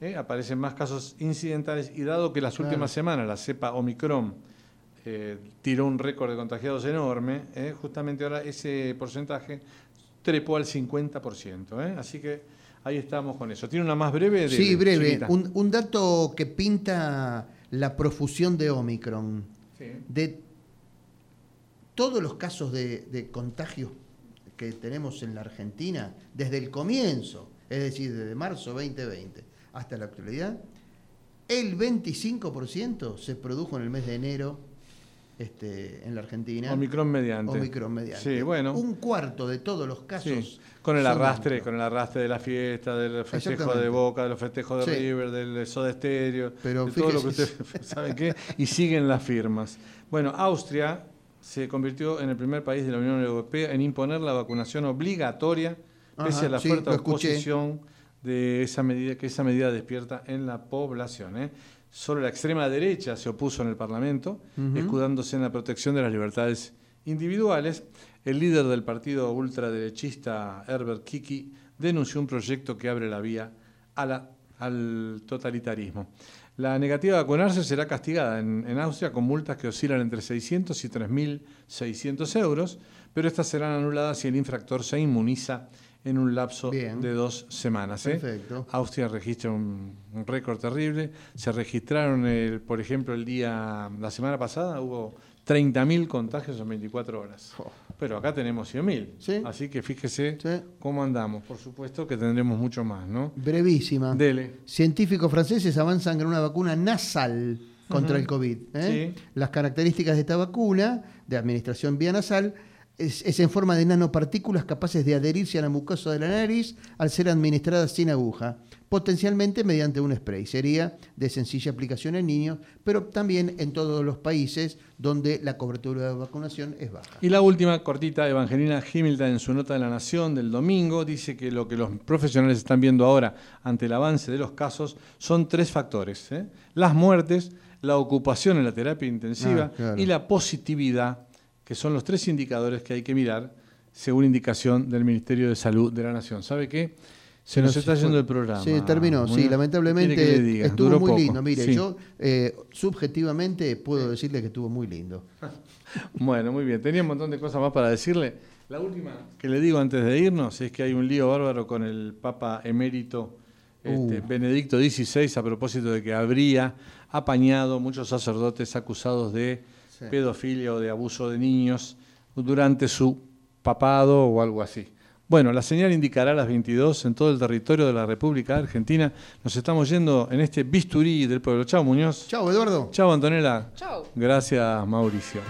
¿eh? aparecen más casos incidentales y dado que las Claro. últimas semanas la cepa Omicron eh, tiró un récord de contagiados enorme, ¿eh? justamente ahora ese porcentaje trepó al 50%. ¿eh? Así que ahí estamos con eso. ¿Tiene una más breve? Sí, Dele, breve. Un, un dato que pinta la profusión de Omicron. Sí. De todos los casos de, de contagios que tenemos en la Argentina, desde el comienzo, es decir, desde marzo 2020 hasta la actualidad, el 25% se produjo en el mes de enero este, en la Argentina. Omicron mediante. Omicron mediante. Sí, bueno. Un cuarto de todos los casos. Sí, con el arrastre, con el arrastre de la fiesta, del festejo de Boca, de los festejos de Sí. River, del Soda Stereo, Pero de todo lo que fíjese- usted sabe qué, y siguen las firmas. Bueno, Austria se convirtió en el primer país de la Unión Europea en imponer la vacunación obligatoria, pese a la sí, fuerte oposición de esa medida que esa medida despierta en la población. ¿eh? Solo la extrema derecha se opuso en el Parlamento, escudándose en la protección de las libertades individuales. El líder del partido ultraderechista, Herbert Kiki, denunció un proyecto que abre la vía a la- al totalitarismo. La negativa a vacunarse será castigada en, en Austria con multas que oscilan entre 600 y 3.600 euros, pero estas serán anuladas si el infractor se inmuniza en un lapso Bien. de dos semanas. ¿eh? Perfecto. Austria registra un, un récord terrible. Se registraron, el, por ejemplo, el día, la semana pasada hubo 30.000 contagios en 24 horas. Pero acá tenemos 100.000. Sí. Así que fíjese Sí. cómo andamos. Por supuesto que tendremos mucho más, ¿no? Brevísima. Dele. Científicos franceses avanzan con una vacuna nasal contra el COVID. ¿eh? Sí. Las características de esta vacuna, de administración vía nasal, es, es en forma de nanopartículas capaces de adherirse a la mucosa de la nariz al ser administradas sin aguja, potencialmente mediante un spray. Sería de sencilla aplicación en niños, pero también en todos los países donde la cobertura de vacunación es baja. Y la última cortita, Evangelina Hamilton en su nota de la Nación del domingo dice que lo que los profesionales están viendo ahora ante el avance de los casos son tres factores. ¿eh? Las muertes, la ocupación en la terapia intensiva Ah, claro. y la positividad, que son los tres indicadores que hay que mirar según indicación del Ministerio de Salud de la Nación. ¿Sabe qué? Se nos No, está se yendo el programa. Sí, terminó, sí, lamentablemente estuvo muy poco. lindo. Mire, Sí. yo eh, subjetivamente puedo decirle que estuvo muy lindo. Bueno, muy bien. Tenía un montón de cosas más para decirle. La última que le digo antes de irnos es que hay un lío bárbaro con el Papa emérito este, Uh. Benedicto XVI a propósito de que habría apañado muchos sacerdotes acusados de Sí. pedofilia o de abuso de niños durante su papado o algo así. Bueno, la señal indicará a las 22 en todo el territorio de la República Argentina. Nos estamos yendo en este bisturí del pueblo. Chao, Muñoz. Chao, Eduardo. Chao, Antonella. Chau. Gracias, Mauricio.